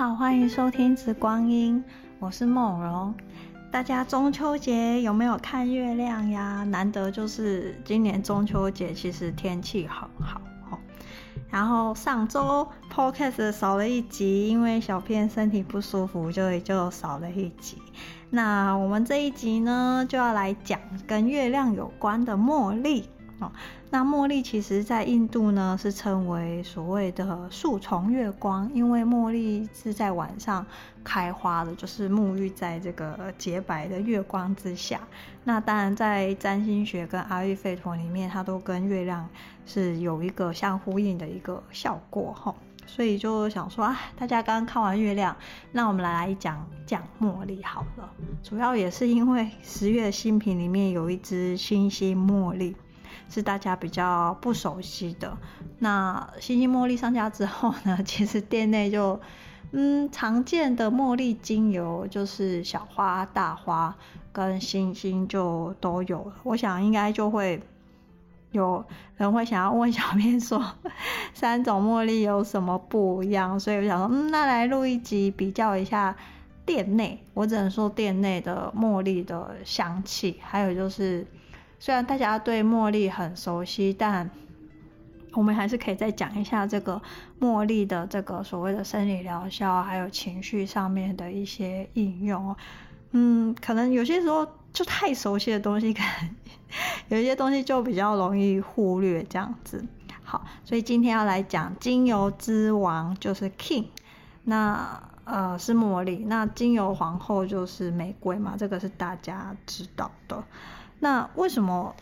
好，欢迎收听《紫光阴》，我是梦荣。大家中秋节有没有看月亮呀？难得就是今年中秋节，其实天气很好。然后上周 Podcast 少了一集，因为小片身体不舒服，就也就少了一集。那我们这一集呢，就要来讲跟月亮有关的茉莉。哦，那茉莉其实在印度呢是称为所谓的树丛月光，因为茉莉是在晚上开花的，就是沐浴在这个洁白的月光之下。那当然在占星学跟阿育吠陀里面，它都跟月亮是有一个相呼应的一个效果哈。所以就想说啊，大家刚刚看完月亮，那我们来讲讲茉莉好了。主要也是因为十月新品里面有一支星星茉莉。是大家比较不熟悉的。那星星茉莉上架之后呢，其实店内就嗯常见的茉莉精油就是小花、大花跟星星就都有了。我想应该就会有人会想要问小编说，三种茉莉有什么不一样？所以我想说，嗯，那来录一集比较一下店内。我只能说店内的茉莉的香气，还有就是。虽然大家对茉莉很熟悉，但我们还是可以再讲一下这个茉莉的这个所谓的生理疗效，还有情绪上面的一些应用。嗯，可能有些时候就太熟悉的东西，可能 有一些东西就比较容易忽略这样子。好，所以今天要来讲精油之王就是 King，那呃是茉莉，那精油皇后就是玫瑰嘛，这个是大家知道的。那为什么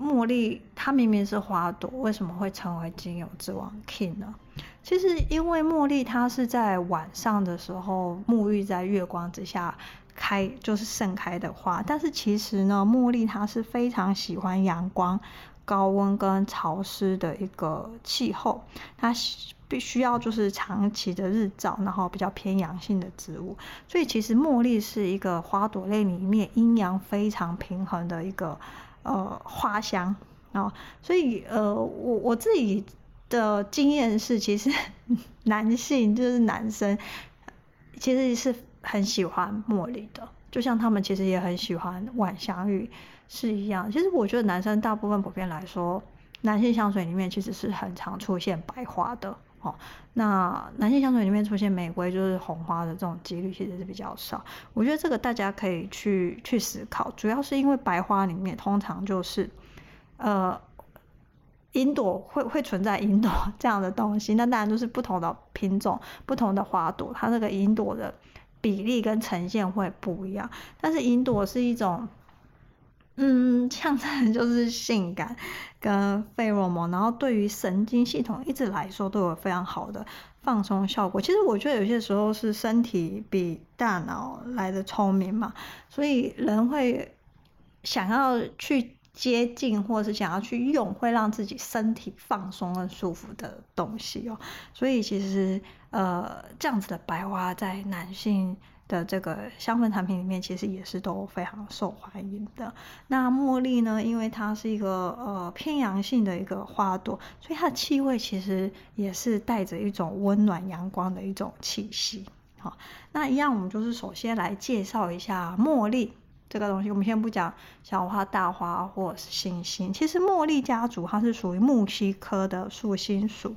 茉莉它明明是花朵，为什么会成为精油之王 King 呢？其实因为茉莉它是在晚上的时候沐浴在月光之下开，就是盛开的花。但是其实呢，茉莉它是非常喜欢阳光、高温跟潮湿的一个气候，它必须要就是长期的日照，然后比较偏阳性的植物，所以其实茉莉是一个花朵类里面阴阳非常平衡的一个呃花香啊，所以呃我我自己的经验是，其实 男性就是男生其实是很喜欢茉莉的，就像他们其实也很喜欢晚香玉是一样。其实我觉得男生大部分普遍来说，男性香水里面其实是很常出现白花的。哦，那男性香水里面出现玫瑰就是红花的这种几率其实是比较少。我觉得这个大家可以去去思考，主要是因为白花里面通常就是，呃，云朵会会存在云朵 这样的东西，那当然就是不同的品种、不同的花朵，它那个云朵的比例跟呈现会不一样。但是云朵是一种。嗯，象征就是性感跟费洛蒙，然后对于神经系统一直来说都有非常好的放松效果。其实我觉得有些时候是身体比大脑来的聪明嘛，所以人会想要去接近，或是想要去用，会让自己身体放松和舒服的东西哦。所以其实呃，这样子的白花在男性。的这个香氛产品里面，其实也是都非常受欢迎的。那茉莉呢，因为它是一个呃偏阳性的一个花朵，所以它的气味其实也是带着一种温暖阳光的一种气息。好，那一样，我们就是首先来介绍一下茉莉这个东西。我们先不讲小花、大花或者是星星，其实茉莉家族它是属于木犀科的树心属。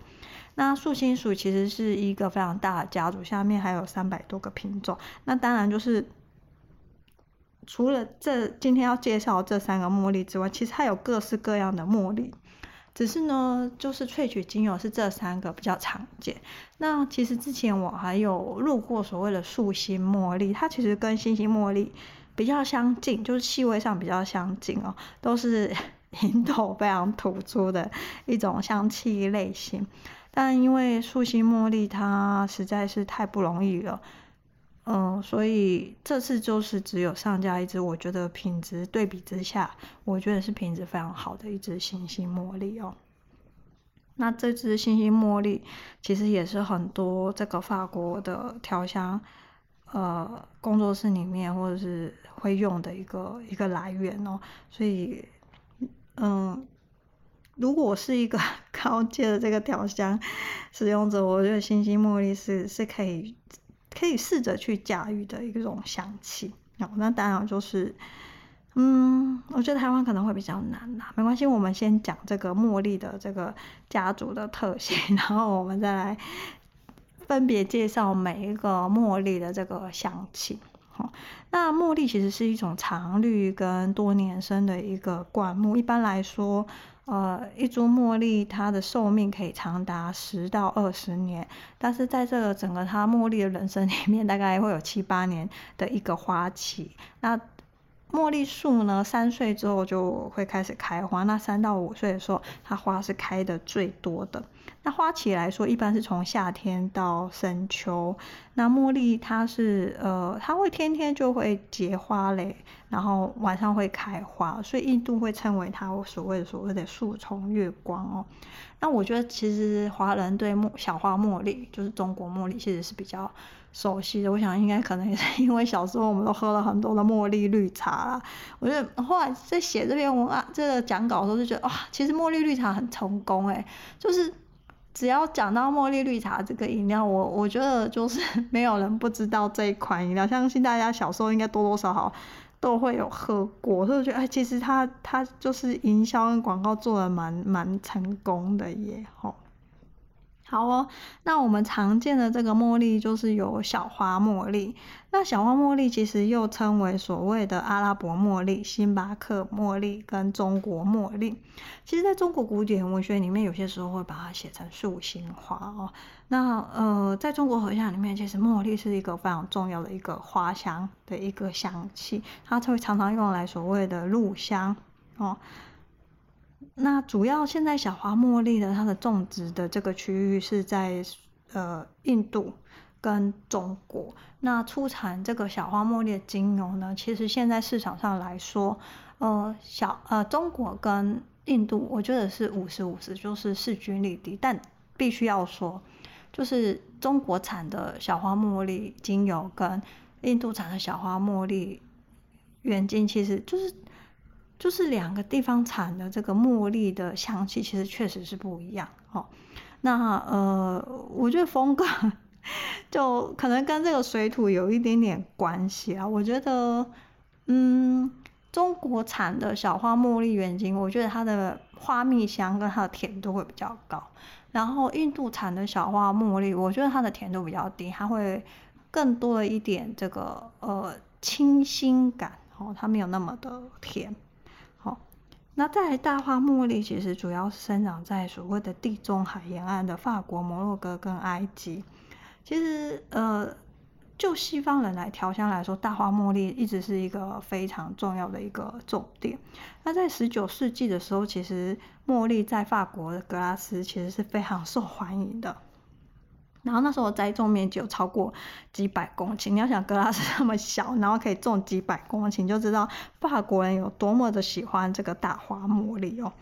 那素心属其实是一个非常大的家族，下面还有三百多个品种。那当然就是除了这今天要介绍这三个茉莉之外，其实还有各式各样的茉莉。只是呢，就是萃取精油是这三个比较常见。那其实之前我还有录过所谓的素心茉莉，它其实跟星星茉莉比较相近，就是气味上比较相近哦，都是 云朵非常突出的一种香气类型。但因为素心茉莉它实在是太不容易了，嗯，所以这次就是只有上架一支，我觉得品质对比之下，我觉得是品质非常好的一支星星茉莉哦。那这支星星茉莉其实也是很多这个法国的调香呃工作室里面或者是会用的一个一个来源哦，所以嗯。如果是一个 高阶的这个调香使用者，我觉得星星茉莉是是可以可以试着去驾驭的一种香气。哦，那当然就是，嗯，我觉得台湾可能会比较难啦。没关系，我们先讲这个茉莉的这个家族的特性，然后我们再来分别介绍每一个茉莉的这个香气。好，那茉莉其实是一种常绿跟多年生的一个灌木。一般来说，呃，一株茉莉它的寿命可以长达十到二十年，但是在这个整个它茉莉的人生里面，大概会有七八年的一个花期。那茉莉树呢，三岁之后就会开始开花。那三到五岁的时候，它花是开的最多的。那花期来说，一般是从夏天到深秋。那茉莉它是呃，它会天天就会结花蕾，然后晚上会开花，所以印度会称为它所谓的所谓的树丛月光哦。那我觉得其实华人对茉小花茉莉，就是中国茉莉，其实是比较熟悉的。我想应该可能也是因为小时候我们都喝了很多的茉莉绿茶啦。我觉得后来在写这篇文案这个讲稿的时候，就觉得哇，其实茉莉绿茶很成功诶，就是。只要讲到茉莉绿茶这个饮料，我我觉得就是 没有人不知道这一款饮料，相信大家小时候应该多多少少都会有喝过，所以我觉得哎，其实他他就是营销跟广告做的蛮蛮成功的耶，吼。好哦，那我们常见的这个茉莉就是有小花茉莉。那小花茉莉其实又称为所谓的阿拉伯茉莉、星巴克茉莉跟中国茉莉。其实，在中国古典文学里面，有些时候会把它写成素心花哦。那呃，在中国合香里面，其实茉莉是一个非常重要的一个花香的一个香气，它会常常用来所谓的入香哦。那主要现在小花茉莉的它的种植的这个区域是在呃印度跟中国。那出产这个小花茉莉的精油呢，其实现在市场上来说，呃小呃中国跟印度我觉得是五十五十，就是势均力敌。但必须要说，就是中国产的小花茉莉精油跟印度产的小花茉莉原精，其实就是。就是两个地方产的这个茉莉的香气，其实确实是不一样哦。那呃，我觉得风格 就可能跟这个水土有一点点关系啊。我觉得，嗯，中国产的小花茉莉原精，我觉得它的花蜜香跟它的甜度会比较高。然后印度产的小花茉莉，我觉得它的甜度比较低，它会更多了一点这个呃清新感哦，它没有那么的甜。那在大花茉莉，其实主要是生长在所谓的地中海沿岸的法国、摩洛哥跟埃及。其实，呃，就西方人来调香来说，大花茉莉一直是一个非常重要的一个重点。那在十九世纪的时候，其实茉莉在法国的格拉斯其实是非常受欢迎的。然后那时候栽种面积有超过几百公顷，你要想格拉斯那么小，然后可以种几百公顷，就知道法国人有多么的喜欢这个大花茉莉哦。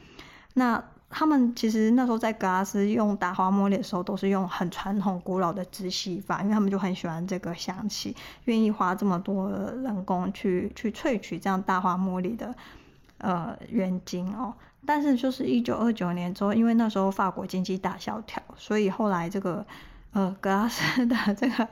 那他们其实那时候在格拉斯用大花茉莉的时候，都是用很传统古老的植系法，因为他们就很喜欢这个香气，愿意花这么多人工去去萃取这样大花茉莉的呃原精哦。但是就是一九二九年之后，因为那时候法国经济大萧条，所以后来这个。呃，格拉斯的 这个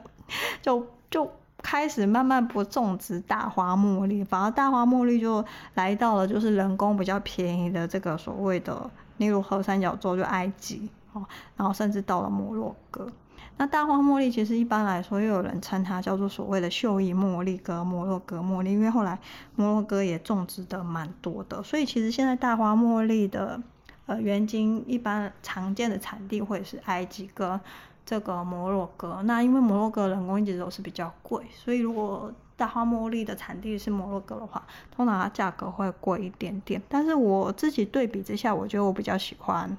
就就开始慢慢不种植大花茉莉，反而大花茉莉就来到了就是人工比较便宜的这个所谓的尼罗河三角洲，就埃及哦，然后甚至到了摩洛哥。那大花茉莉其实一般来说，又有人称它叫做所谓的秀艺茉莉跟摩洛哥茉莉，因为后来摩洛哥也种植的蛮多的，所以其实现在大花茉莉的呃原精一般常见的产地会是埃及跟。这个摩洛哥，那因为摩洛哥人工一直都是比较贵，所以如果大花茉莉的产地是摩洛哥的话，通常它价格会贵一点点。但是我自己对比之下，我觉得我比较喜欢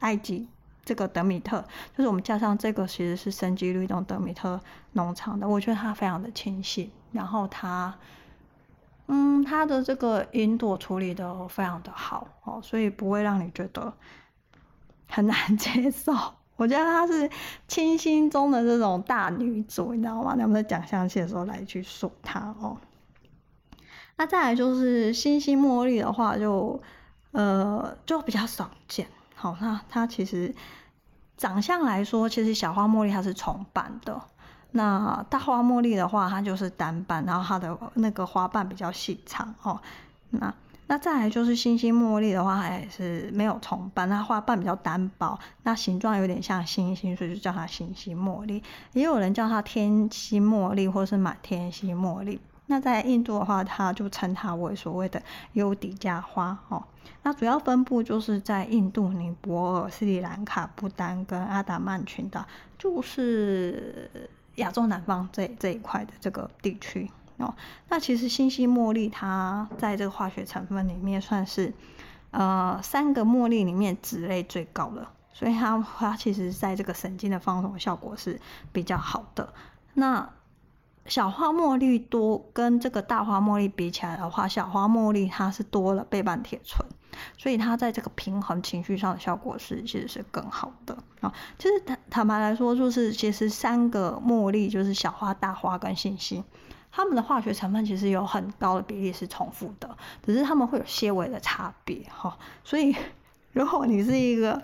埃及这个德米特，就是我们加上这个其实是生机律动德米特农场的，我觉得它非常的清新，然后它，嗯，它的这个云朵处理的非常的好哦，所以不会让你觉得很难 接受。我觉得她是清新中的这种大女主，你知道吗？他们在讲香气的时候来去说她哦。那再来就是新星茉莉的话就，呃就比较少见。好、那它其实长相来说，其实小花茉莉它是重瓣的。那大花茉莉的话，它就是单瓣，然后它的那个花瓣比较细长哦。那那再来就是星星茉莉的话，它也是没有重瓣，那花瓣比较单薄，那形状有点像星星，所以就叫它星星茉莉。也有人叫它天星茉莉，或是满天星茉莉。那在印度的话，它就称它为所谓的优迪加花哦。那主要分布就是在印度、尼泊尔、斯里兰卡、不丹跟阿达曼群岛，就是亚洲南方这这一块的这个地区哦。那其实星星茉莉它在这个化学成分里面算是呃三个茉莉里面脂类最高的，所以它它其实在这个神经的放松效果是比较好的。那小花茉莉多跟这个大花茉莉比起来的话，小花茉莉它是多了倍半铁醇，所以它在这个平衡情绪上的效果是其实是更好的啊。其实坦坦白来说，就是其实三个茉莉就是小花、大花跟星星，它们的化学成分其实有很高的比例是重复的，只是它们会有些微的差别哈。所以 如果你是一个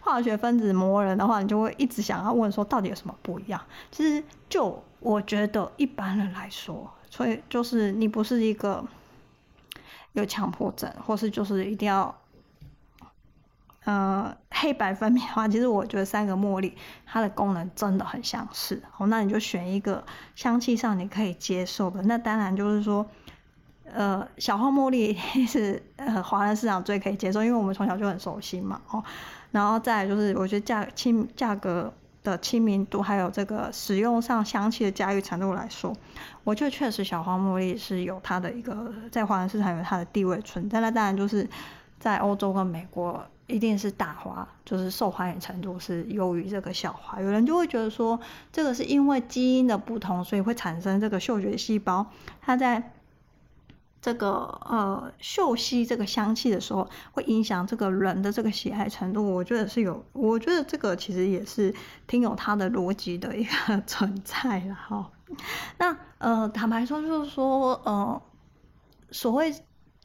化学分子魔人的话，你就会一直想要问说到底有什么不一样。其实就我觉得一般人来说，所以就是你不是一个有强迫症，或是就是一定要，呃，黑白分明的话，其实我觉得三个茉莉它的功能真的很相似。好，那你就选一个香气上你可以接受的。那当然就是说，呃，小花茉莉 是呃华人市场最可以接受，因为我们从小就很熟悉嘛。哦，然后再就是我觉得价亲价格。的亲民度，还有这个使用上香气的驾驭程度来说，我觉得确实小花茉莉是有它的一个在华人市场有它的地位存在。那当然就是在欧洲跟美国，一定是大花，就是受欢迎程度是优于这个小花。有人就会觉得说，这个是因为基因的不同，所以会产生这个嗅觉细胞，它在。这个呃，嗅吸这个香气的时候，会影响这个人的这个喜爱程度。我觉得是有，我觉得这个其实也是挺有它的逻辑的一个 存在了哈。那呃，坦白说就是说，呃，所谓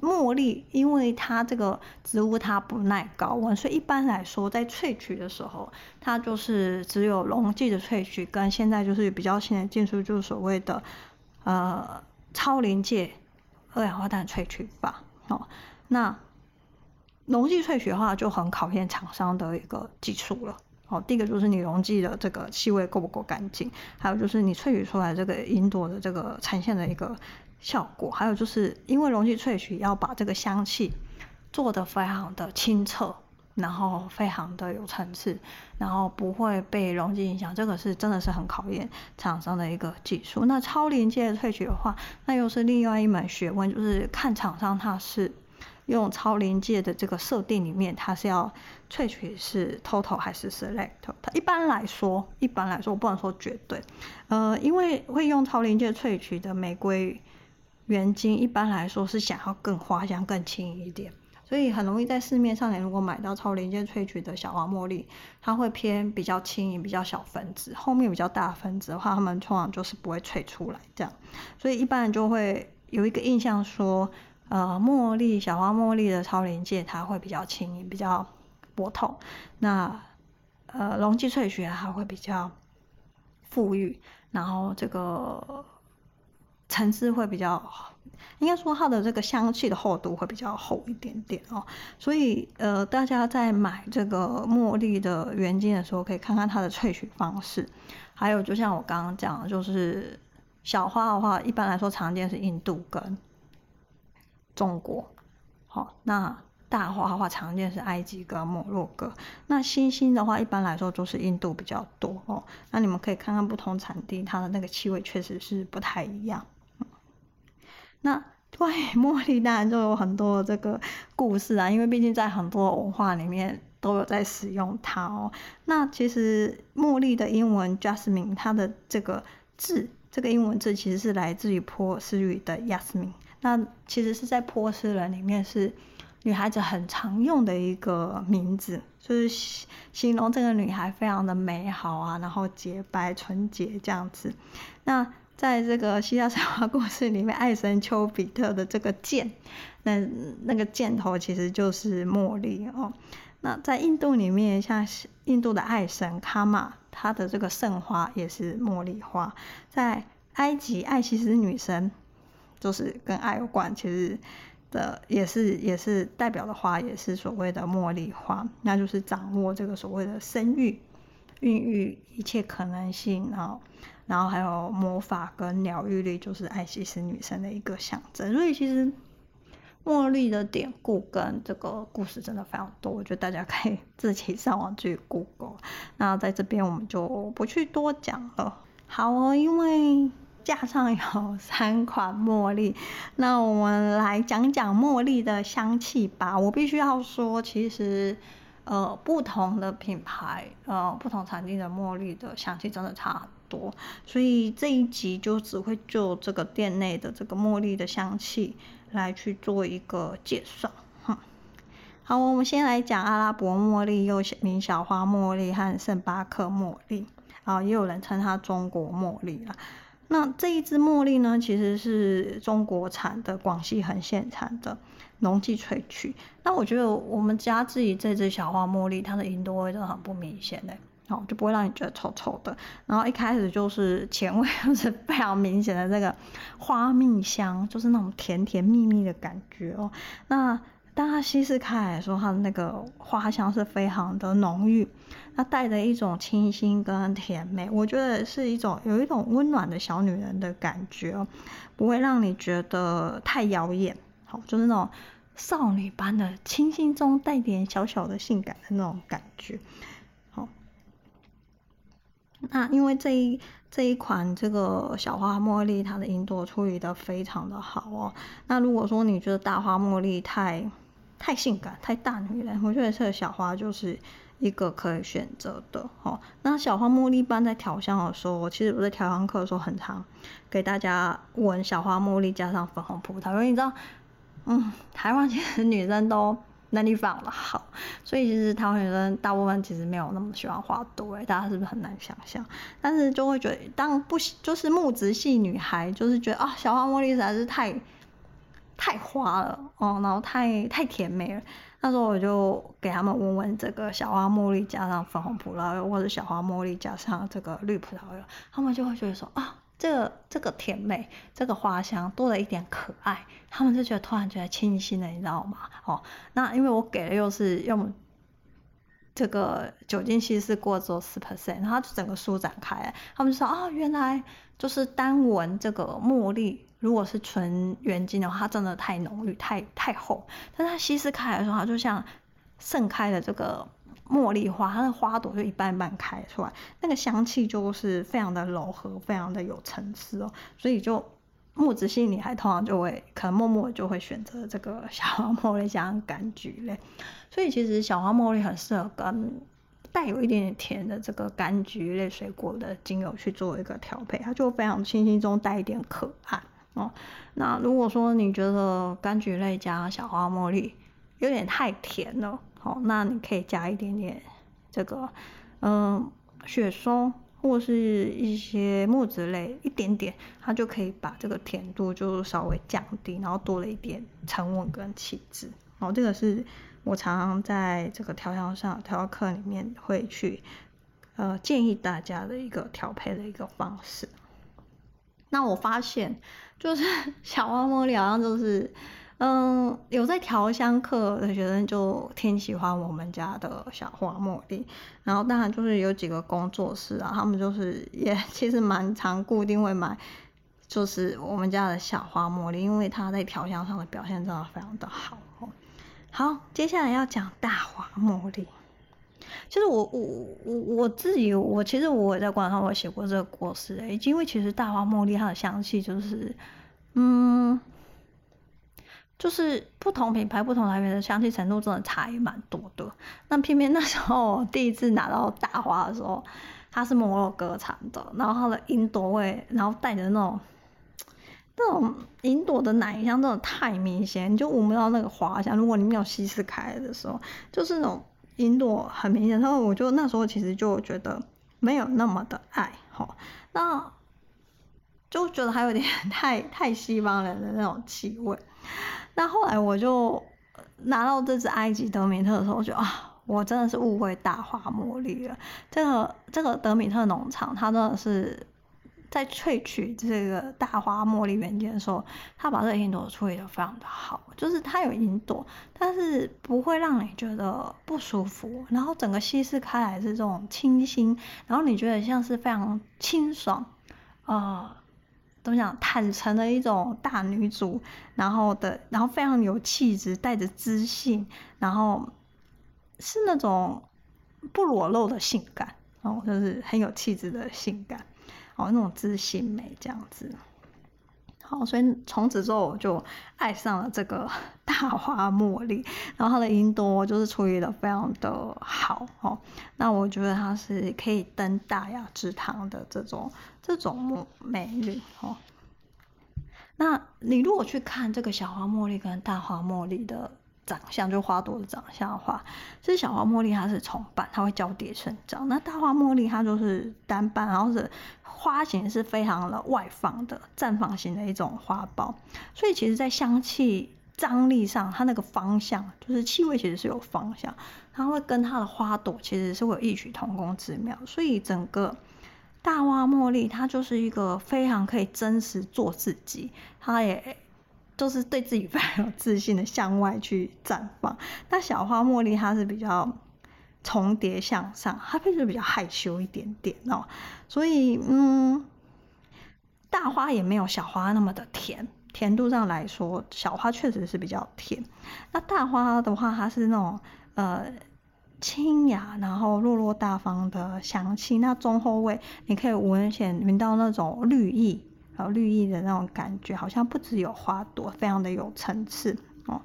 茉莉，因为它这个植物它不耐高温，所以一般来说在萃取的时候，它就是只有溶剂的萃取，跟现在就是比较新的技术，就是所谓的呃超临界。二氧化碳萃取法，哦，那溶剂萃取的话就很考验厂商的一个技术了。哦，第一个就是你溶剂的这个气味够不够干净，还有就是你萃取出来这个云朵的这个呈现的一个效果，还有就是因为溶剂萃取要把这个香气做得非常的清澈。然后非常的有层次，然后不会被溶剂影响，这个是真的是很考验厂商的一个技术。那超临界萃取的话，那又是另外一门学问，就是看厂商他是用超临界的这个设定里面，他是要萃取是 total 还是 select。它一般来说，一般来说我不能说绝对，呃，因为会用超临界萃取的玫瑰原精，一般来说是想要更花香、更轻盈一点。所以很容易在市面上，你如果买到超临界萃取的小花茉莉，它会偏比较轻盈、比较小分子，后面比较大分子的话，它们通常就是不会萃出来这样。所以一般人就会有一个印象说，呃，茉莉小花茉莉的超临界它会比较轻盈、比较薄透，那呃溶剂萃取它会比较富裕，然后这个层次会比较。应该说它的这个香气的厚度会比较厚一点点哦，所以呃，大家在买这个茉莉的原精的时候，可以看看它的萃取方式。还有，就像我刚刚讲的，就是小花的话，一般来说常见是印度跟中国，好，那大花的话常见是埃及跟摩洛哥，那星星的话一般来说就是印度比较多哦。那你们可以看看不同产地，它的那个气味确实是不太一样。那关于茉莉当然就有很多这个故事啊，因为毕竟在很多文化里面都有在使用它哦。那其实茉莉的英文 jasmine，它的这个字，这个英文字其实是来自于波斯语的 yasmin。那其实是在波斯人里面是女孩子很常用的一个名字，就是形容这个女孩非常的美好啊，然后洁白纯洁这样子。那在这个希腊神话故事里面，爱神丘比特的这个箭，那那个箭头其实就是茉莉哦。那在印度里面，像印度的爱神卡玛，它的这个圣花也是茉莉花。在埃及，艾西斯女神就是跟爱有关，其实的也是也是代表的花，也是所谓的茉莉花，那就是掌握这个所谓的生育、孕育一切可能性，然后然后还有魔法跟疗愈力，就是爱西斯女神的一个象征。所以其实。茉莉的典故跟这个故事真的非常多，我觉得大家可以自己上网去 Google。那在这边我们就不去多讲了。好哦，因为架上有三款茉莉，那我们来讲讲茉莉的香气吧。我必须要说，其实呃不同的品牌呃不同产地的茉莉的香气真的差多，所以这一集就只会就这个店内的这个茉莉的香气。来去做一个介绍，好，我们先来讲阿拉伯茉莉，又名小花茉莉和圣巴克茉莉，啊，也有人称它中国茉莉啦。那这一支茉莉呢，其实是中国产的，广西横县产的农技萃取。那我觉得我们家自己这支小花茉莉，它的吲哚味真的很不明显嘞。哦，就不会让你觉得臭臭的。然后一开始就是前味，就是非常明显的这个花蜜香，就是那种甜甜蜜蜜的感觉哦。那当它稀释开来说，它的那个花香是非常的浓郁，它带着一种清新跟甜美，我觉得是一种有一种温暖的小女人的感觉哦，不会让你觉得太妖艳。好，就是那种少女般的清新中带点小小的性感的那种感觉。那因为这一这一款这个小花茉莉，它的吲哚处理的非常的好哦。那如果说你觉得大花茉莉太太性感、太大女人，我觉得这个小花就是一个可以选择的哦。那小花茉莉一般在调香的时候，其实我在调香课的时候很常给大家闻小花茉莉加上粉红葡萄，因为你知道，嗯，台湾其实女生都。能力非常的好，所以其实台湾女生大部分其实没有那么喜欢花朵，哎，大家是不是很难想象？但是就会觉得，当不就是木质系女孩，就是觉得啊，小花茉莉实在是太太花了哦，然后太太甜美了。那时候我就给他们闻闻这个小花茉莉加上粉红葡萄柚，或者小花茉莉加上这个绿葡萄柚，他们就会觉得说啊。这个这个甜美，这个花香多了一点可爱，他们就觉得突然觉得清新了，你知道吗？哦，那因为我给的又是用这个酒精稀释过之后四 percent，然后就整个舒展开，他们就说啊、哦，原来就是单闻这个茉莉，如果是纯原精的话，它真的太浓郁、太太厚，但它稀释开来的时候，它就像盛开的这个。茉莉花，它的花朵就一半一半开出来，那个香气就是非常的柔和，非常的有层次哦。所以就木质系女孩通常就会可能默默就会选择这个小花茉莉加柑橘类。所以其实小花茉莉很适合跟带有一点点甜的这个柑橘类水果的精油去做一个调配，它就非常清新中带一点可爱哦。那如果说你觉得柑橘类加小花茉莉有点太甜了。好，那你可以加一点点这个，嗯，雪松或是一些木质类，一点点，它就可以把这个甜度就稍微降低，然后多了一点沉稳跟气质。然后这个是我常常在这个调香上调香课里面会去，呃，建议大家的一个调配的一个方式。那我发现，就是 小花茉莉好像就是。嗯，有在调香课的学生就挺喜欢我们家的小花茉莉，然后当然就是有几个工作室啊，他们就是也 其实蛮常固定会买，就是我们家的小花茉莉，因为它在调香上的表现真的非常的好哦。好，接下来要讲大花茉莉，其实我我我我自己我其实我也在官上我写过这个故事诶，因为其实大花茉莉它的香气就是嗯。就是不同品牌、不同来源的香气程度真的差也蛮多的。那偏偏那时候第一次拿到大花的时候，它是摩洛哥产的，然后它的吲哚味，然后带着那种那种吲哚的奶香，真的太明显，你就闻不到那个花香。如果你没有稀释开的时候，就是那种吲哚很明显。然后我就那时候其实就觉得没有那么的爱好，那就觉得还有点 太太西方人的那种气味。那后来我就拿到这支埃及德米特的时候，我就啊，我真的是误会大花茉莉了。这个这个德米特农场，它真的是在萃取这个大花茉莉原件的时候，它把这个云朵处理的非常的好，就是它有云朵，但是不会让你觉得不舒服，然后整个稀释开来是这种清新，然后你觉得像是非常清爽，呃。怎么讲？坦诚的一种大女主，然后的，然后非常有气质，带着知性，然后是那种不裸露的性感，哦，就是很有气质的性感，哦，那种知性美这样子。好，所以从此之后我就爱上了这个 大花茉莉，然后它的音多就是处理的非常的好，哦，那我觉得它是可以登大雅之堂的这种。这种美丽哦，那你如果去看这个小花茉莉跟大花茉莉的长相，就花朵的长相的话，其实小花茉莉它是重瓣，它会交叠生长；那大花茉莉它就是单瓣，然后是花型是非常的外放的绽放型的一种花苞。所以其实，在香气张力上，它那个方向就是气味，其实是有方向，它会跟它的花朵其实是会有异曲同工之妙。所以整个。大花茉莉，它就是一个非常可以真实做自己，它也就是对自己非常有自信的向外去绽放。那小花茉莉，它是比较重叠向上，它确实比较害羞一点点哦。所以，嗯，大花也没有小花那么的甜，甜度上来说，小花确实是比较甜。那大花的话，它是那种呃。清雅，然后落落大方的香气。那中后味，你可以闻显闻到那种绿意，绿意的那种感觉，好像不只有花朵，非常的有层次哦。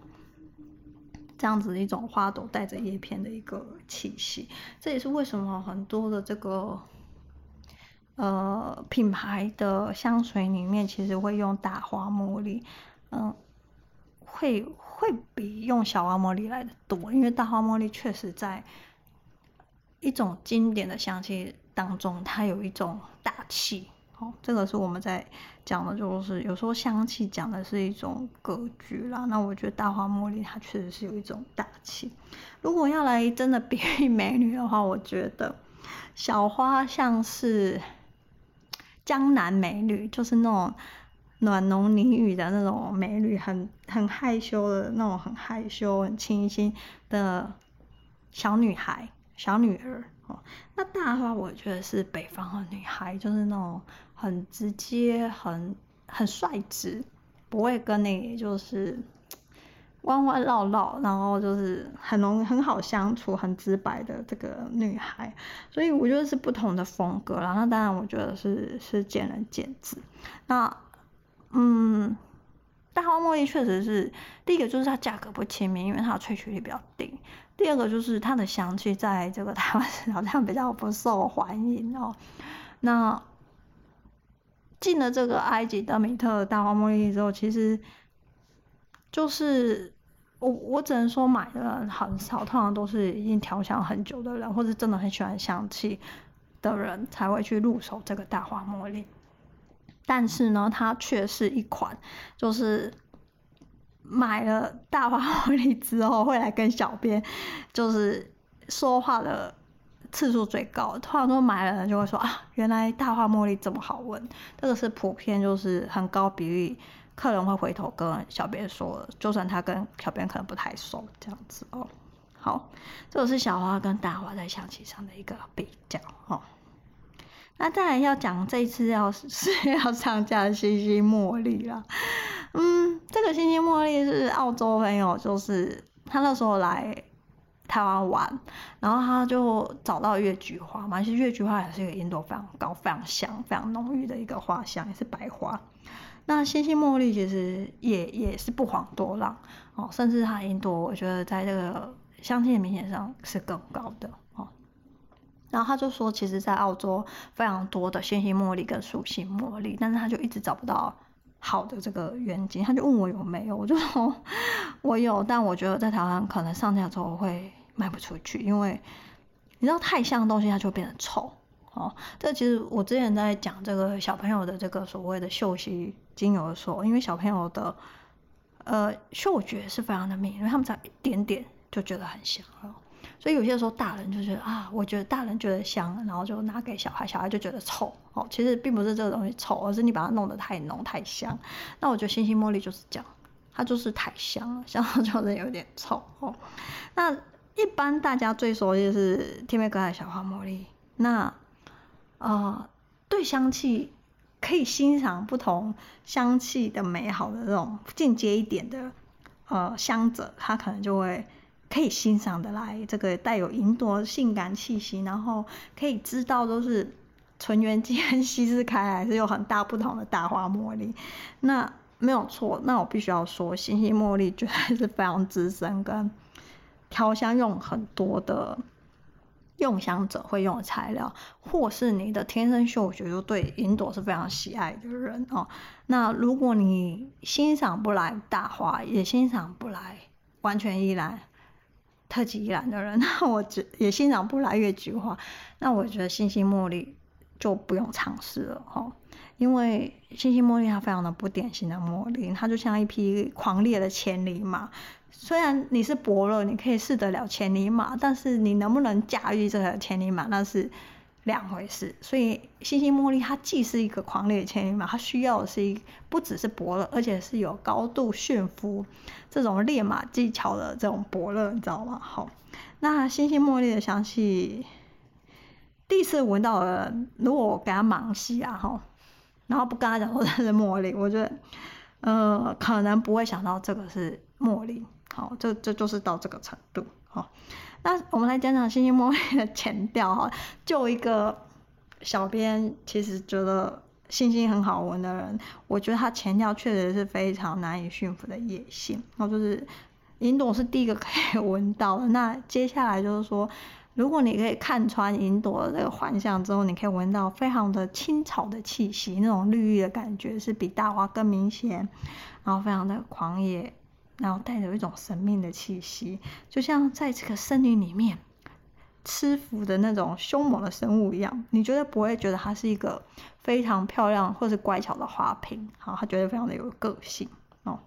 这样子一种花朵带着叶片的一个气息，这也是为什么很多的这个呃品牌的香水里面，其实会用大花茉莉，嗯，会。会比用小花茉莉来的多，因为大花茉莉确实在一种经典的香气当中，它有一种大气。哦，这个是我们在讲的，就是有时候香气讲的是一种格局啦。那我觉得大花茉莉它确实是有一种大气。如果要来真的比喻美女的话，我觉得小花像是江南美女，就是那种。暖浓呢语的那种美女，很很害羞的那种，很害羞、很清新的小女孩、小女儿哦。那大花，我觉得是北方的女孩，就是那种很直接、很很率直，不会跟你就是 弯弯绕绕，然后就是很容很好相处、很直白的这个女孩。所以我觉得是不同的风格啦。那当然，我觉得是是见仁见智。那嗯，大花茉莉确实是第一个，就是它价格不亲民，因为它的萃取率比较低。第二个就是它的香气在这个台湾好像比较不受欢迎哦。那进了这个埃及德米特大花茉莉之后，其实就是我我只能说买的很少，通常都是已经调香很久的人，或者真的很喜欢香气的人才会去入手这个大花茉莉。但是呢，它却是一款，就是买了大花茉莉之后会来跟小编就是说话的次数最高。通常说买了人就会说啊，原来大花茉莉这么好闻。这个是普遍就是很高比例，客人会回头跟小编说，就算他跟小编可能不太熟这样子哦。好，这个是小花跟大花在香气上的一个比较哦。那再来要讲这一次要是 要上架星星茉莉啦，嗯，这个星星茉莉是澳洲朋友，就是他那时候来台湾玩，然后他就找到月菊花嘛，其实月菊花也是一个盐度非常高、非常香、非常浓郁的一个花香，也是白花。那星星茉莉其实也也是不遑多让哦，甚至它盐度我觉得在这个香气的明显上是更高的哦。然后他就说，其实，在澳洲非常多的星星茉莉跟树形茉莉，但是他就一直找不到好的这个原型。他就问我有没有，我就说 我有，但我觉得在台湾可能上架之后会卖不出去，因为你知道太香的东西它就会变得臭哦。这其实我之前在讲这个小朋友的这个所谓的嗅息精油的时候，因为小朋友的呃嗅觉是非常的敏因为，他们才一点点就觉得很香了。所以有些时候大人就觉得啊，我觉得大人觉得香，然后就拿给小孩，小孩就觉得臭哦。其实并不是这个东西臭，而是你把它弄得太浓太香。那我觉得星星茉莉就是这样，它就是太香了，香到 就是有点臭哦。那一般大家最熟悉的是天贝格莱小花茉莉，那呃，对香气可以欣赏不同香气的美好的这种进阶一点的呃香者，他可能就会。可以欣赏的来，这个带有云朵性感气息，然后可以知道都是纯元间稀释开来是有很大不同的大花茉莉，那没有错。那我必须要说，星星茉莉绝对是非常资深，跟调香用很多的用香者会用的材料，或是你的天生嗅觉就对云朵是非常喜爱的人哦。那如果你欣赏不来大花，也欣赏不来完全依兰。特级依兰的人，那我只也欣赏不来月菊花，那我觉得星星茉莉就不用尝试了哈，因为星星茉莉它非常的不典型的茉莉，它就像一匹狂烈的千里马。虽然你是伯乐，你可以试得了千里马，但是你能不能驾驭这个千里马，那是。两回事，所以星星茉莉它既是一个狂烈的千里马，它需要的是一不只是伯乐，而且是有高度驯服这种练马技巧的这种伯乐，你知道吗？好，那星星茉莉的香气，第一次闻到的，如果我给他盲吸啊，哈，然后不跟他讲说这是茉莉，我觉得，呃，可能不会想到这个是茉莉，好，这这就是到这个程度，好。那我们来讲讲星星茉莉的前调哈，就一个小编其实觉得星星很好闻的人，我觉得它前调确实是非常难以驯服的野性，然后就是云朵是第一个可以 闻到的。那接下来就是说，如果你可以看穿云朵的这个幻象之后，你可以闻到非常的青草的气息，那种绿意的感觉是比大花更明显，然后非常的狂野。然后带着一种神秘的气息，就像在这个森林里面吃伏的那种凶猛的生物一样。你绝对不会觉得它是一个非常漂亮或是乖巧的花瓶，好，它绝对非常的有个性哦。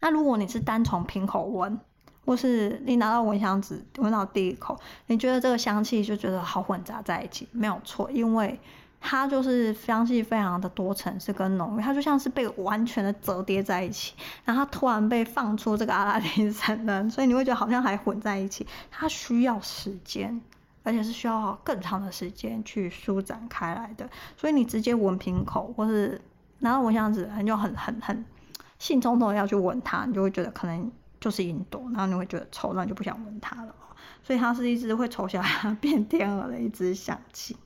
那如果你是单从瓶口闻，或是你拿到蚊香纸闻到第一口，你觉得这个香气就觉得好混杂在一起，没有错，因为。它就是香气非常的多层次跟浓郁，它就像是被完全的折叠在一起，然后它突然被放出这个阿拉丁神灯，所以你会觉得好像还混在一起。它需要时间，而且是需要更长的时间去舒展开来的。所以你直接闻瓶口，或是拿到闻香纸，你就很很很兴冲冲要去闻它，你就会觉得可能就是云朵，然后你会觉得臭，那你就不想闻它了。所以它是一只会臭起来 变天鹅的一只香气。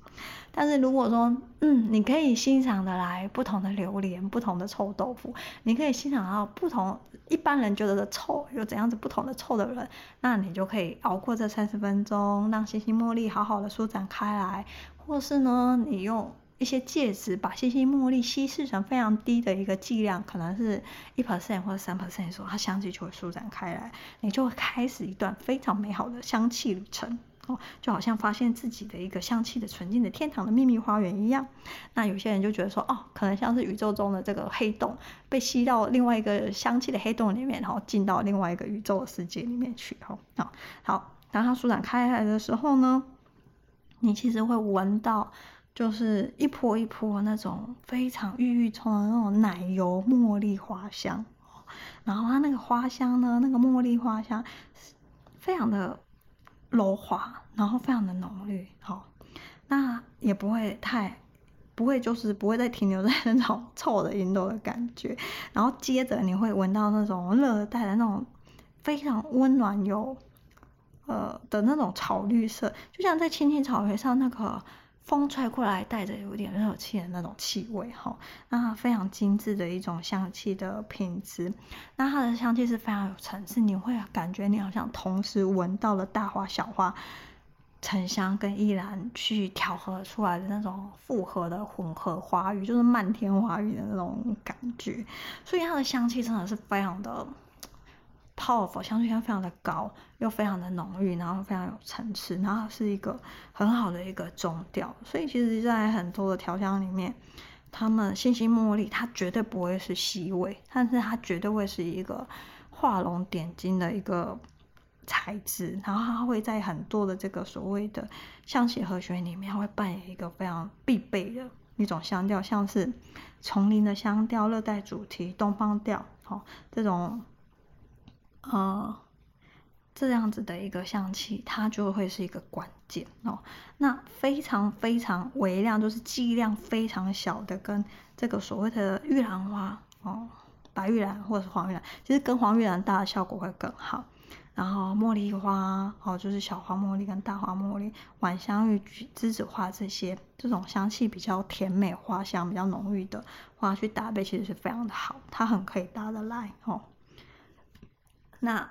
但是如果说，嗯，你可以欣赏的来不同的榴莲、不同的臭豆腐，你可以欣赏到不同一般人觉得的臭有怎样子不同的臭的人，那你就可以熬过这三十分钟，让星星茉莉好好的舒展开来，或是呢，你用一些介质把星星茉莉稀释成非常低的一个剂量，可能是一 percent 或者三 percent 的时候，它香气就会舒展开来，你就会开始一段非常美好的香气旅程。哦，就好像发现自己的一个香气的纯净的天堂的秘密花园一样。那有些人就觉得说，哦，可能像是宇宙中的这个黑洞，被吸到另外一个香气的黑洞里面，然后进到另外一个宇宙的世界里面去。哦，好，好，当它舒展开来的时候呢，你其实会闻到，就是一波一波那种非常郁郁葱的那种奶油茉莉花香。然后它那个花香呢，那个茉莉花香，非常的。柔滑，然后非常的浓郁，好，那也不会太，不会就是不会再停留在那种臭的云朵的感觉，然后接着你会闻到那种热带的那种非常温暖有，呃的那种草绿色，就像在青青草原上那个。风吹过来，带着有点热气的那种气味，哈，那它非常精致的一种香气的品质，那它的香气是非常有层次，你会感觉你好像同时闻到了大花、小花、沉香跟依兰去调和出来的那种复合的混合花语，就是漫天花语的那种感觉，所以它的香气真的是非常的。Powerful 香气香非常的高，又非常的浓郁，然后非常有层次，然后是一个很好的一个中调。所以其实，在很多的调香里面，他们星星茉莉它绝对不会是西味，但是它绝对会是一个画龙点睛的一个材质，然后它会在很多的这个所谓的香气和弦里面，会扮演一个非常必备的一种香调，像是丛林的香调、热带主题、东方调，哦，这种，呃。这样子的一个香气，它就会是一个关键哦。那非常非常微量，就是剂量非常小的，跟这个所谓的玉兰花哦，白玉兰或者是黄玉兰，其实跟黄玉兰搭的效果会更好。然后茉莉花哦，就是小花茉莉跟大花茉莉、晚香玉、栀子花这些，这种香气比较甜美、花香比较浓郁的花去搭配，其实是非常的好，它很可以搭得来哦。那。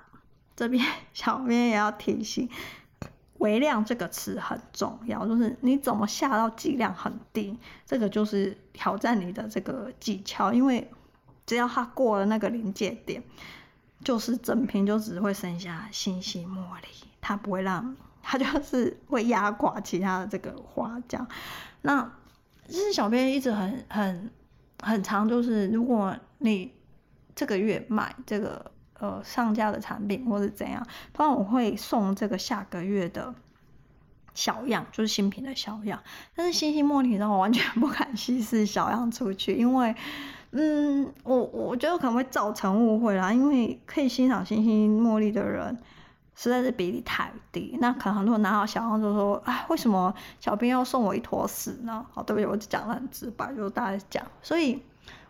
这边 小编也要提醒，微量这个词很重要，就是你怎么下到剂量很低，这个就是挑战你的这个技巧，因为只要它过了那个临界点，就是整瓶就只会剩下星星茉莉，它不会让它就是会压垮其他的这个花浆。那其实小编一直很很很长，就是如果你这个月买这个。呃，上架的产品或是怎样，当然我会送这个下个月的小样，就是新品的小样。但是星星茉莉让我完全不敢稀释小样出去，因为，嗯，我我觉得可能会造成误会啦。因为可以欣赏星星茉莉的人实在是比例太低，那可能很多人拿到小样就说，哎，为什么小编要送我一坨屎呢？好，对不起，我讲的很直白，就大概讲，所以。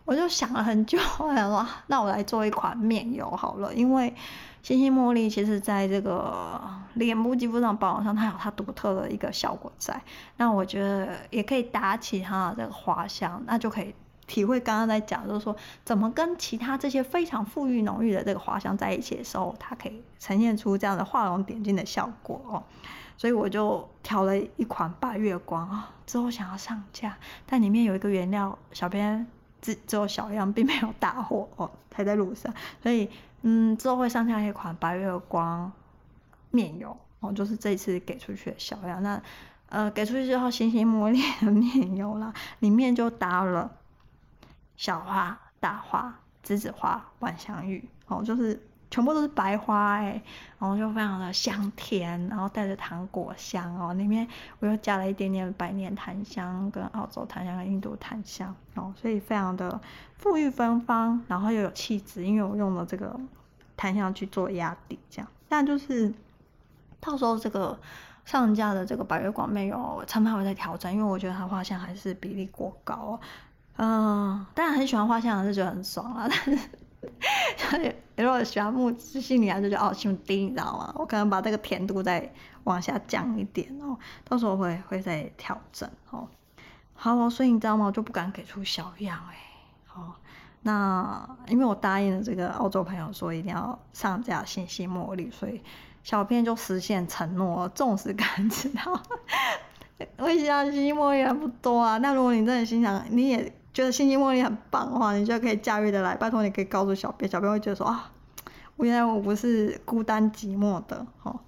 我就想了很久，哎哇，那我来做一款面油好了，因为星星茉莉其实在这个脸部肌肤上保养上，它有它独特的一个效果在。那我觉得也可以搭起它的这个花香，那就可以体会刚刚在讲，就是说怎么跟其他这些非常馥郁浓郁的这个花香在一起的时候，它可以呈现出这样的画龙点睛的效果哦。所以我就调了一款白月光啊，之后想要上架，但里面有一个原料，小编。只只有小样，并没有大货 哦，还在路上，所以嗯，之后会上架一款白月光面油哦，就是这次给出去的小样。那呃，给出去之后，星稀茉莉的面油啦，里面就搭了小花、大花、栀子花、晚香玉哦，就是。全部都是白花哎、然后就非常的香甜，然后带着糖果香哦。里面我又加了一点点百年檀香、跟澳洲檀香、跟印度檀香哦，所以非常的馥郁芬芳，然后又有气质，因为我用了这个檀香去做压底，这样。但就是到时候这个上架的这个白月光面油，成分会在调整，因为我觉得它画像还是比例过高哦。嗯，当然很喜欢画像，还是觉得很爽啊，但是。所 以如果喜欢木质，心里还是觉得哦，心低，你知道吗？我可能把这个甜度再往下降一点哦，到时候会会再调整哦。好，所以你知道吗？我就不敢给出小样哎。好，那因为我答应了这个澳洲朋友说一定要上架信息茉莉，所以小编就实现承诺，重视感知道，我想星稀茉莉还不多啊。那如果你真的心想，你也。觉得星星茉莉很棒的话，你就可以驾驭的来。拜托，你可以告诉小编，小编会觉得说啊，我原来我不是孤单寂寞的哦。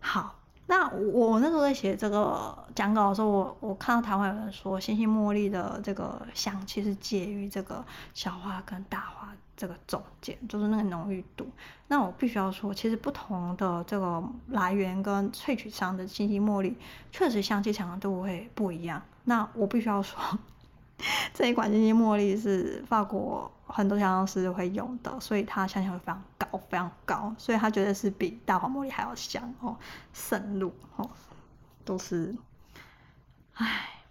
好，那我那时候在写这个讲稿的时候，我我看到台湾有人说，星星茉莉的这个香气是介于这个小花跟大花这个中间，就是那个浓郁度。那我必须要说，其实不同的这个来源跟萃取商的星星茉莉，确实香气强度会不一样。那我必须要说。这一款星稀茉莉是法国很多调香师会用的，所以它香气会非常高，非常高，所以它绝对是比大黄茉莉还要香哦，渗入哦，都是，唉，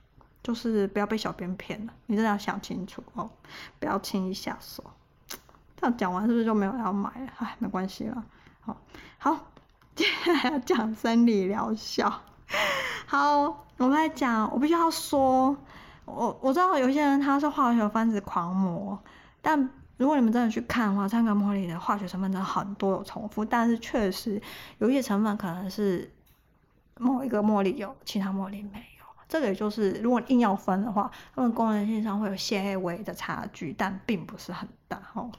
就是不要被小编骗了，你真的要想清楚哦，不要轻易下手。这样讲完是不是就没有要买了？唉，没关系了，好，好，接下来要讲生理疗效。好，我们来讲，我必须要说。我我知道有些人他是化学分子狂魔，但如果你们真的去看的话，参考茉莉的化学成分真的很多有重复，但是确实有一些成分可能是某一个茉莉有，其他茉莉没有。这个也就是如果硬要分的话，它们功能性上会有些微的差距，但并不是很大哦。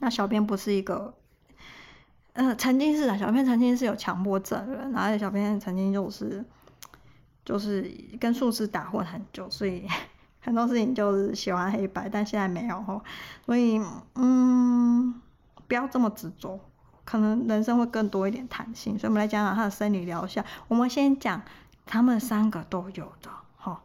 那小编不是一个，呃，曾经是的，小编曾经是有强迫症人，而且小编曾经就是。就是跟术士打混很久，所以 很多事情就是喜欢黑白，但现在没有，所以嗯，不要这么执着，可能人生会更多一点弹性。所以，我们来讲讲它的生理疗效。我们先讲他们三个都有的，好。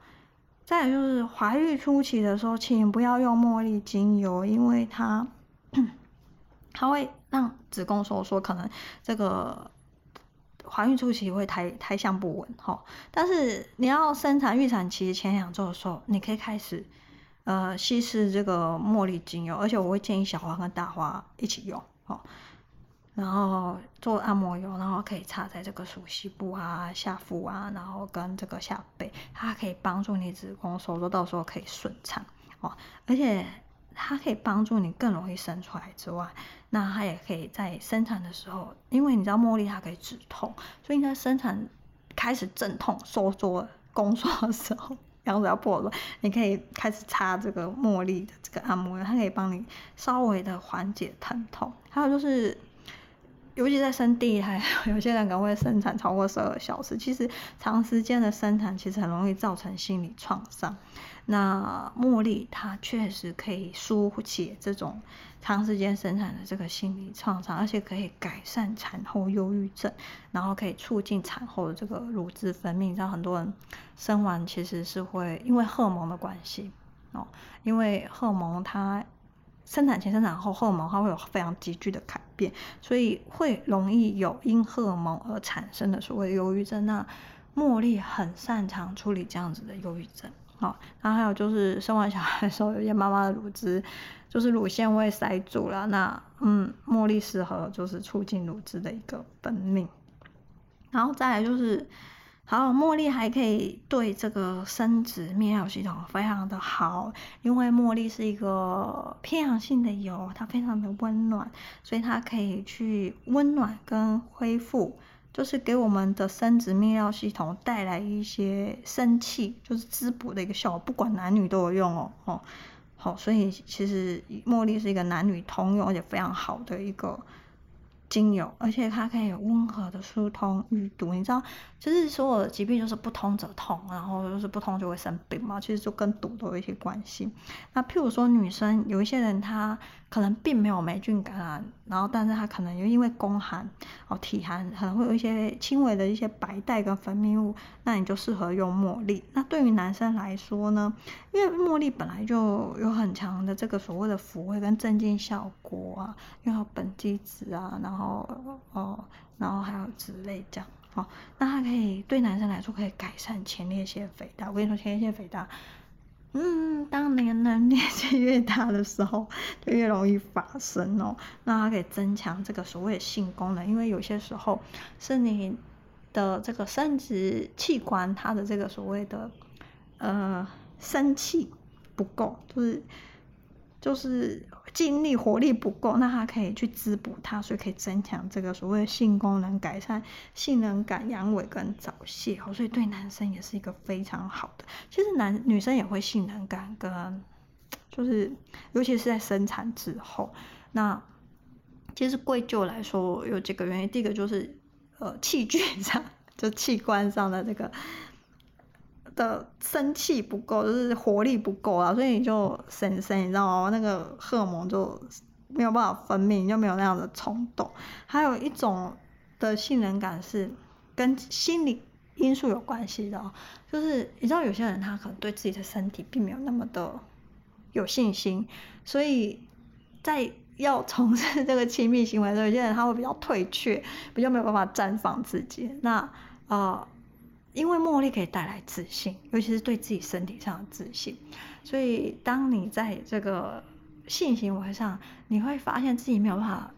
再来就是怀孕初期的时候，请不要用茉莉精油，因为它 它会让子宫收缩，可能这个怀孕初期会胎胎相不稳，哈。但是你要生产预产期前两周的时候，你可以开始呃稀释这个茉莉精油，而且我会建议小花跟大花一起用，哦。然后做按摩油，然后可以擦在这个鼠蹊部啊、下腹啊，然后跟这个下背，它可以帮助你子宫收缩，到时候可以顺畅哦。而且它可以帮助你更容易生出来之外，那它也可以在生产的时候，因为你知道茉莉它可以止痛，所以你在生产开始阵痛、收缩、宫缩的时候，羊水要破了，你可以开始擦这个茉莉的这个按摩油，它可以帮你稍微的缓解疼痛。还有就是。尤其在生第一胎，有些人可能会生产超过十二小时。其实长时间的生产其实很容易造成心理创伤。那茉莉它确实可以疏解这种长时间生产的这个心理创伤，而且可以改善产后忧郁症，然后可以促进产后的这个乳汁分泌。你知道很多人生完其实是会因为荷尔蒙的关系哦，因为荷尔蒙它。生产前、生产后，荷尔蒙它会有非常急剧的改变，所以会容易有因荷尔蒙而产生的所谓忧郁症。那茉莉很擅长处理这样子的忧郁症。好，然后还有就是生完小孩的时候，有些妈妈的乳汁就是乳腺会塞住了，那嗯，茉莉适合就是促进乳汁的一个分泌。然后再来就是。好，茉莉还可以对这个生殖泌尿系统非常的好，因为茉莉是一个偏阳性的油，它非常的温暖，所以它可以去温暖跟恢复，就是给我们的生殖泌尿系统带来一些生气，就是滋补的一个效果，不管男女都有用哦。哦，好，所以其实茉莉是一个男女通用，而且非常好的一个。精油，而且它可以有温和的疏通淤堵。你知道，就是所有的疾病就是不通则痛，然后就是不通就会生病嘛。其实就跟堵都有一些关系。那譬如说女生，有一些人她可能并没有霉菌感染，然后但是它可能又因为宫寒哦体寒，可能会有一些轻微的一些白带跟分泌物，那你就适合用茉莉。那对于男生来说呢，因为茉莉本来就有很强的这个所谓的抚慰跟镇静效果啊，又有苯基酯啊，然后哦，然后还有脂类这样，哦，那它可以对男生来说可以改善前列腺肥大。我跟你说，前列腺肥大，嗯，当你的年纪越大的时候，就越容易发生哦。那它可以增强这个所谓的性功能，因为有些时候是你的这个生殖器官，它的这个所谓的呃生气不够，就是。就是精力活力不够，那它可以去滋补它，所以可以增强这个所谓的性功能，改善性能感、阳痿跟早泄哦。所以对男生也是一个非常好的。其实男女生也会性能感跟，就是尤其是在生产之后，那其实归咎来说有几个原因，第一个就是呃器具 上，就器官上的这个。的生气不够，就是活力不够啊，所以你就生生，你知道吗？那个荷尔蒙就没有办法分泌，你就没有那样的冲动。还有一种的信任感是跟心理因素有关系的，就是你知道有些人他可能对自己的身体并没有那么的有信心，所以在要从事这个亲密行为的时候，有些人他会比较退却，比较没有办法绽放自己。那啊。因为茉莉可以带来自信，尤其是对自己身体上的自信，所以当你在这个性行为上，你会发现自己没有办法，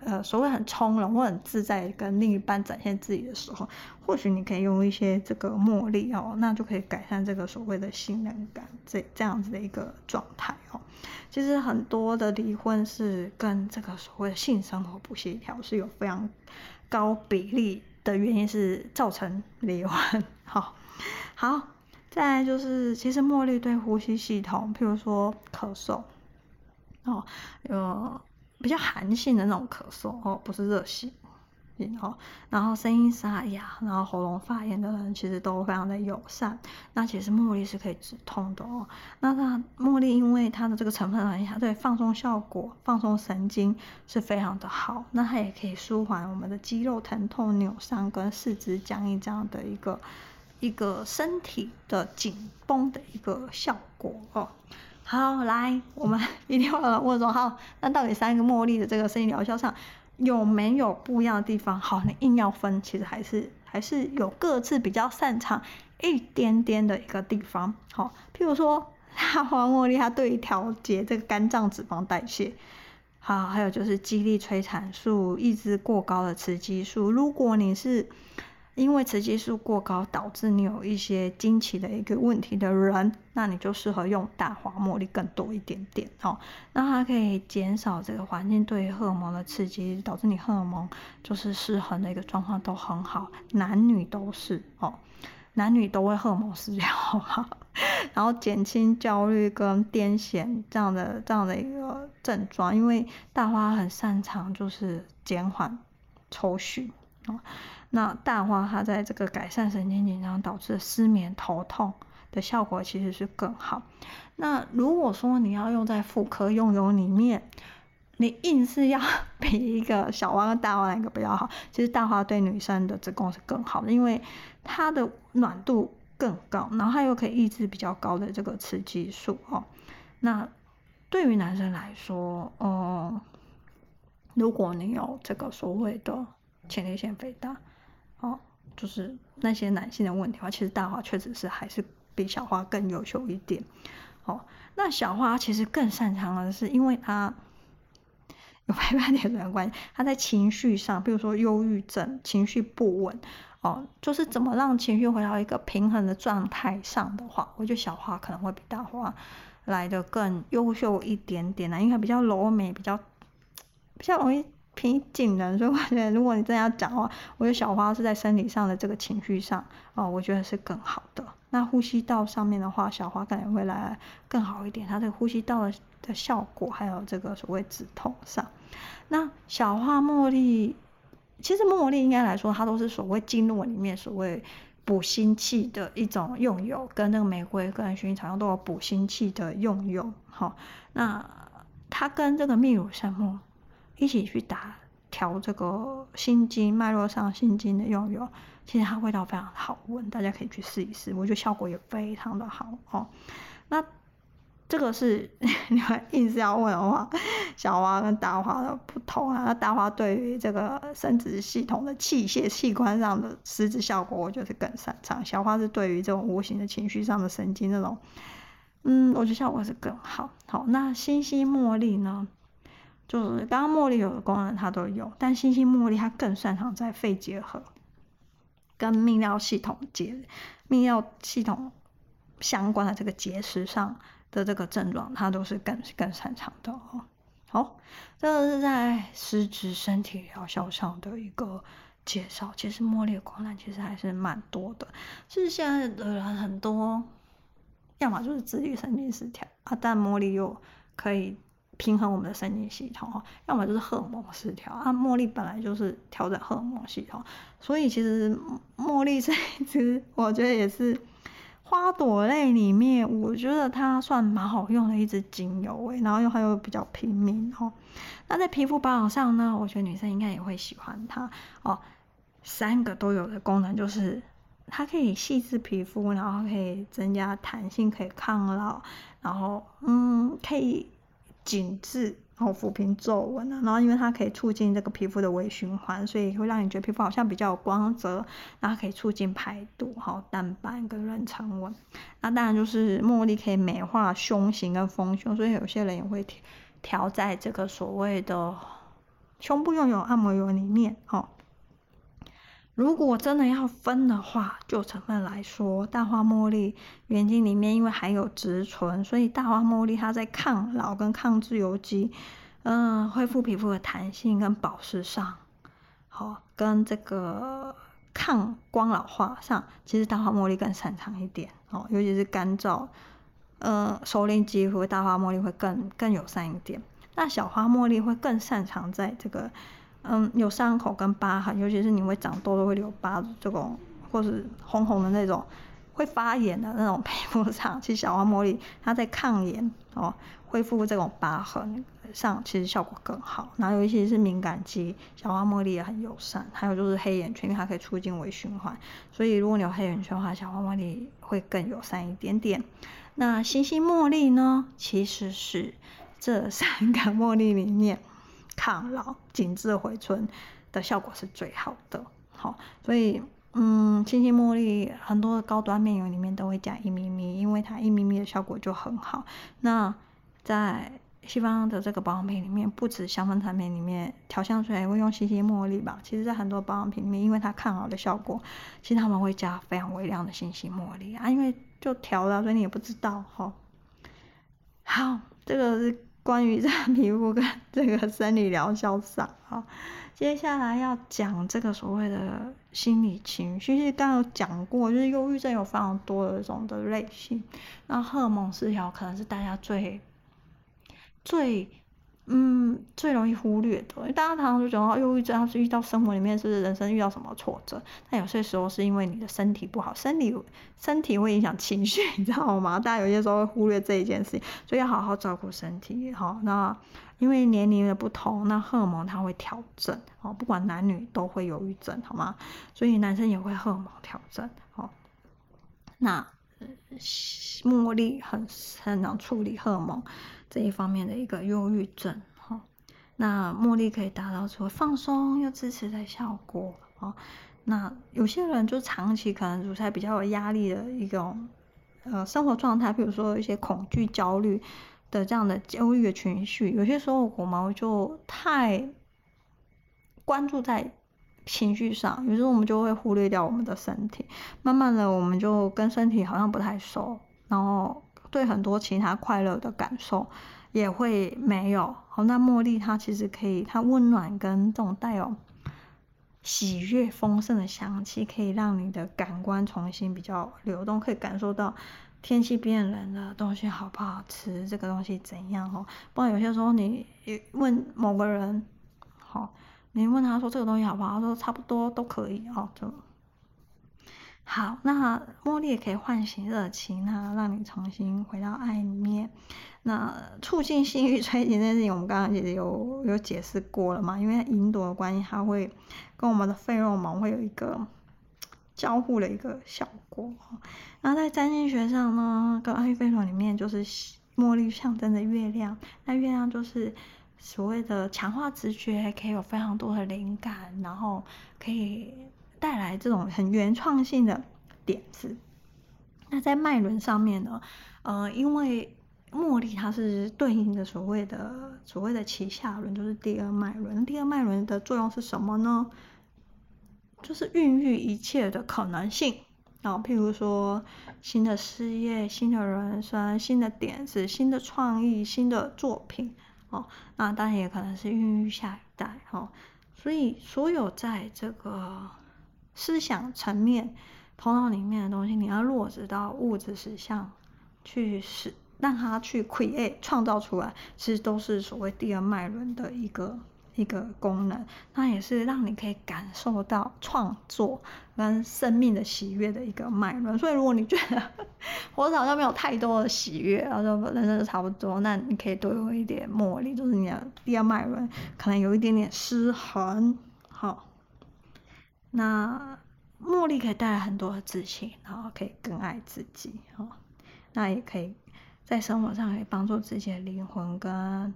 呃，所谓很从容或很自在跟另一半展现自己的时候，或许你可以用一些这个茉莉哦，那就可以改善这个所谓的信任感这这样子的一个状态哦。其实很多的离婚是跟这个所谓的性生活不协调是有非常高比例。的原因是造成离婚，好，好，再来就是其实茉莉对呼吸系统，譬如说咳嗽，哦，有比较寒性的那种咳嗽哦，不是热性，哦，然后声音沙哑，然后喉咙发炎的人其实都非常的友善。那其实茉莉是可以止痛的哦。那它茉莉因为它的这个成分很强，对放松效果、放松神经是非常的好。那它也可以舒缓我们的肌肉疼痛、扭伤跟四肢僵硬这样的一个一个身体的紧绷的一个效果哦。好，来，我们 一定要问说，好，那到底三个茉莉的这个声音疗效上？有没有不一样的地方？好，你硬要分，其实还是还是有各自比较擅长一点点的一个地方。好，譬如说大花茉莉，它对于调节这个肝脏脂肪代谢，好，还有就是激励催产素，抑制过高的雌激素。如果你是因为雌激素过高导致你有一些经期的一个问题的人，那你就适合用大花茉莉更多一点点哦。那它可以减少这个环境对荷尔蒙的刺激，导致你荷尔蒙就是失衡的一个状况都很好，男女都是哦，男女都会荷尔蒙失调哈。然后减轻焦虑跟癫痫这样的这样的一个症状，因为大花很擅长就是减缓抽血哦。那大花它在这个改善神经紧张导致失眠、头痛的效果其实是更好。那如果说你要用在妇科用油里面，你硬是要比一个小花跟大花哪个比较好？其实大花对女生的子宫是更好的，因为它的暖度更高，然后它又可以抑制比较高的这个雌激素哦。那对于男生来说，嗯，如果你有这个所谓的前列腺肥大，哦，就是那些男性的问题的话，其实大花确实是还是比小花更优秀一点。哦，那小花其实更擅长的是，因为它有陪伴点的关系，他在情绪上，比如说忧郁症、情绪不稳，哦，就是怎么让情绪回到一个平衡的状态上的话，我觉得小花可能会比大花来的更优秀一点点呢，因为比较柔美，比较比较容易。平紧的，所以我觉得，如果你真的要讲的话，我觉得小花是在生理上的这个情绪上，哦，我觉得是更好的。那呼吸道上面的话，小花可能会来更好一点，它这个呼吸道的的效果，还有这个所谓止痛上。那小花茉莉，其实茉莉应该来说，它都是所谓经络里面所谓补心气的一种用油，跟那个玫瑰跟薰衣草用都有补心气的用油。好、那它跟这个秘鲁圣木。一起去打调这个心经脉络上心经的用油，其实它味道非常好闻，大家可以去试一试，我觉得效果也非常的好哦。那这个是 你们硬是要问的话，小花跟大花的不同啊。那大花对于这个生殖系统的器械器官上的实质效果，我觉得是更擅长。小花是对于这种无形的情绪上的神经那种，嗯，我觉得效果是更好。好，那新兴茉莉呢？就是刚刚茉莉有的功能它都有，但星星茉莉它更擅长在肺结核跟泌尿系统结泌尿系统相关的这个结石上的这个症状，它都是更更擅长的哦。好，这个是在实质身体疗效上的一个介绍。其实茉莉的功能其实还是蛮多的。就是现在的人很多，要么就是自律神经失调啊，但茉莉又可以。平衡我们的神经系统哦，要么就是荷尔蒙失调啊。茉莉本来就是调整荷尔蒙系统，所以其实茉莉这一支，我觉得也是花朵类里面，我觉得它算蛮好用的一支精油诶。然后又还有比较平民哦。那在皮肤保养上呢，我觉得女生应该也会喜欢它哦。三个都有的功能就是它可以细致皮肤，然后可以增加弹性，可以抗老，然后嗯可以。紧致，然后抚平皱纹啊，然后因为它可以促进这个皮肤的微循环，所以会让你觉得皮肤好像比较有光泽，然后可以促进排毒，好淡斑跟妊娠纹。那当然就是茉莉可以美化胸型跟丰胸，所以有些人也会调调在这个所谓的胸部用油按摩油里面，哦。如果真的要分的话，就成分来说，大花茉莉原精里面因为含有植醇，所以大花茉莉它在抗老跟抗自由基，嗯，恢复皮肤的弹性跟保湿上，好，跟这个抗光老化上，其实大花茉莉更擅长一点哦，尤其是干燥，呃，熟龄肌肤，大花茉莉会更更友善一点。那小花茉莉会更擅长在这个。嗯，有伤口跟疤痕，尤其是你会长痘痘、会留疤这种，或是红红的那种，会发炎的那种皮肤上，其实小花茉莉它在抗炎哦，恢复这种疤痕上，其实效果更好。然后尤其是敏感肌，小花茉莉也很友善。还有就是黑眼圈，因为它可以促进微循环，所以如果你有黑眼圈的话，小花茉莉会更友善一点点。那星星茉莉呢，其实是这三个茉莉里面。抗老、紧致回春的效果是最好的。好，所以嗯，星星茉莉很多高端面油里面都会加一咪咪，因为它一咪咪的效果就很好。那在西方的这个保养品里面，不止香氛产品里面，调香水也会用星星茉莉吧？其实，在很多保养品里面，因为它抗老的效果，其实他们会加非常微量的星星茉莉啊，因为就调了，所以你也不知道哈。好，这个是。关于这皮肤跟 这个生理疗效上，啊，接下来要讲这个所谓的心理情绪，其实刚刚有讲过，就是忧郁症有非常多的这种的类型，那荷尔蒙失调可能是大家最最。嗯，最容易忽略的，因为大家常常就觉得忧郁症，它是遇到生活里面是人生遇到什么挫折？但有些时候是因为你的身体不好，身体身体会影响情绪，你知道吗？大家有些时候会忽略这一件事情，所以要好好照顾身体。好，那因为年龄的不同，那荷尔蒙它会调整。好，不管男女都会忧郁症，好吗？所以男生也会荷尔蒙调整。好，那茉莉很很能处理荷尔蒙。这一方面的一个忧郁症，哈，那茉莉可以达到说放松又支持的效果，哦，那有些人就长期可能处在比较有压力的一种呃生活状态，比如说一些恐惧、焦虑的这样的忧郁的情绪，有些时候我们就太关注在情绪上，有时候我们就会忽略掉我们的身体，慢慢的我们就跟身体好像不太熟，然后。对很多其他快乐的感受也会没有。好，那茉莉它其实可以，它温暖跟这种带有喜悦、丰盛的香气，可以让你的感官重新比较流动，可以感受到天气变冷了，东西好不好吃，这个东西怎样哦。不然有些时候你问某个人，好，你问他说这个东西好不好，他说差不多都可以哦，就。好，那茉莉也可以唤醒热情，那让你重新回到爱里面。那促进性欲催情这件事情，我们刚刚也有有解释过了嘛？因为银朵的关系，它会跟我们的费洛蒙会有一个交互的一个效果。那在占星学上呢，跟阿育吠陀里面，就是茉莉象征着月亮，那月亮就是所谓的强化直觉，可以有非常多的灵感，然后可以。带来这种很原创性的点子。那在脉轮上面呢，呃，因为茉莉它是对应的所谓的所谓的旗下轮，就是第二脉轮。第二脉轮的作用是什么呢？就是孕育一切的可能性。然后，譬如说新的事业、新的人生、新的点子、新的创意、新的作品。哦，那当然也可能是孕育下一代。哦，所以所有在这个。思想层面、头脑里面的东西，你要落实到物质实相去使，让它去 create 创造出来，其实都是所谓第二脉轮的一个一个功能。那也是让你可以感受到创作跟生命的喜悦的一个脉轮。所以，如果你觉得 活着好像没有太多的喜悦，然后人生就差不多，那你可以多用一点茉莉，就是你的第二脉轮可能有一点点失衡，好。那茉莉可以带来很多的自信，然后可以更爱自己哦。那也可以在生活上可以帮助自己的灵魂跟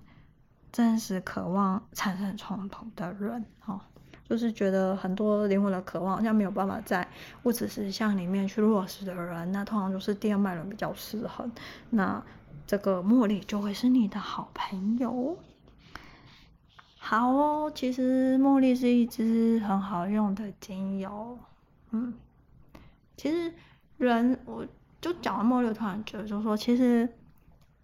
真实渴望产生冲突的人哦，就是觉得很多灵魂的渴望好像没有办法在物质实相里面去落实的人，那通常就是第二脉轮比较失衡。那这个茉莉就会是你的好朋友。好哦，其实茉莉是一支很好用的精油。嗯，其实人，我就讲了茉莉，突然觉得，就是说，其实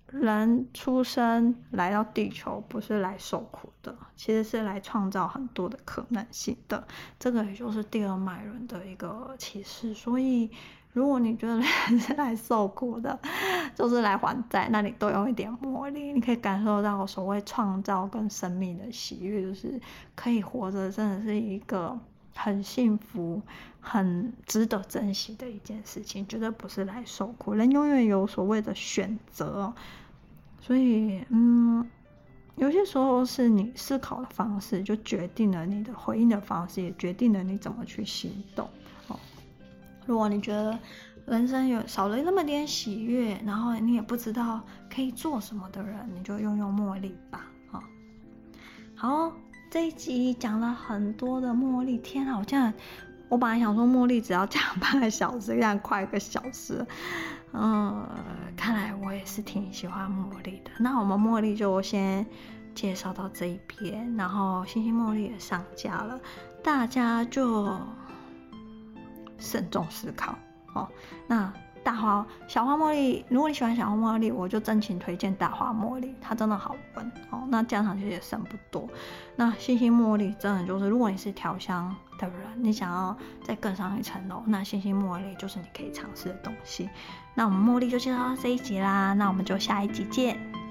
人出生来到地球不是来受苦的，其实是来创造很多的可能性的。这个也就是第二脉轮的一个启示。所以，如果你觉得人是来受苦的，就是来还债，那你多用一点魔力，你可以感受到所谓创造跟生命的喜悦，就是可以活着，真的是一个很幸福、很值得珍惜的一件事情，绝对不是来受苦。人永远有所谓的选择，所以，嗯，有些时候是你思考的方式，就决定了你的回应的方式，也决定了你怎么去行动。如果你觉得人生有少了那么点喜悦，然后你也不知道可以做什么的人，你就用用茉莉吧。啊，好，这一集讲了很多的茉莉，天啊，我这样，我本来想说茉莉只要讲半个小时，这样快一个小时，嗯，看来我也是挺喜欢茉莉的。那我们茉莉就先介绍到这一边，然后星星茉莉也上架了，大家就。慎重思考哦。那大花小花茉莉，如果你喜欢小花茉莉，我就真情推荐大花茉莉，它真的好闻哦。那加上去也剩不多。那星星茉莉真的就是，如果你是调香的人，你想要再更上一层楼，那星星茉莉就是你可以尝试的东西。那我们茉莉就介绍到这一集啦，那我们就下一集见。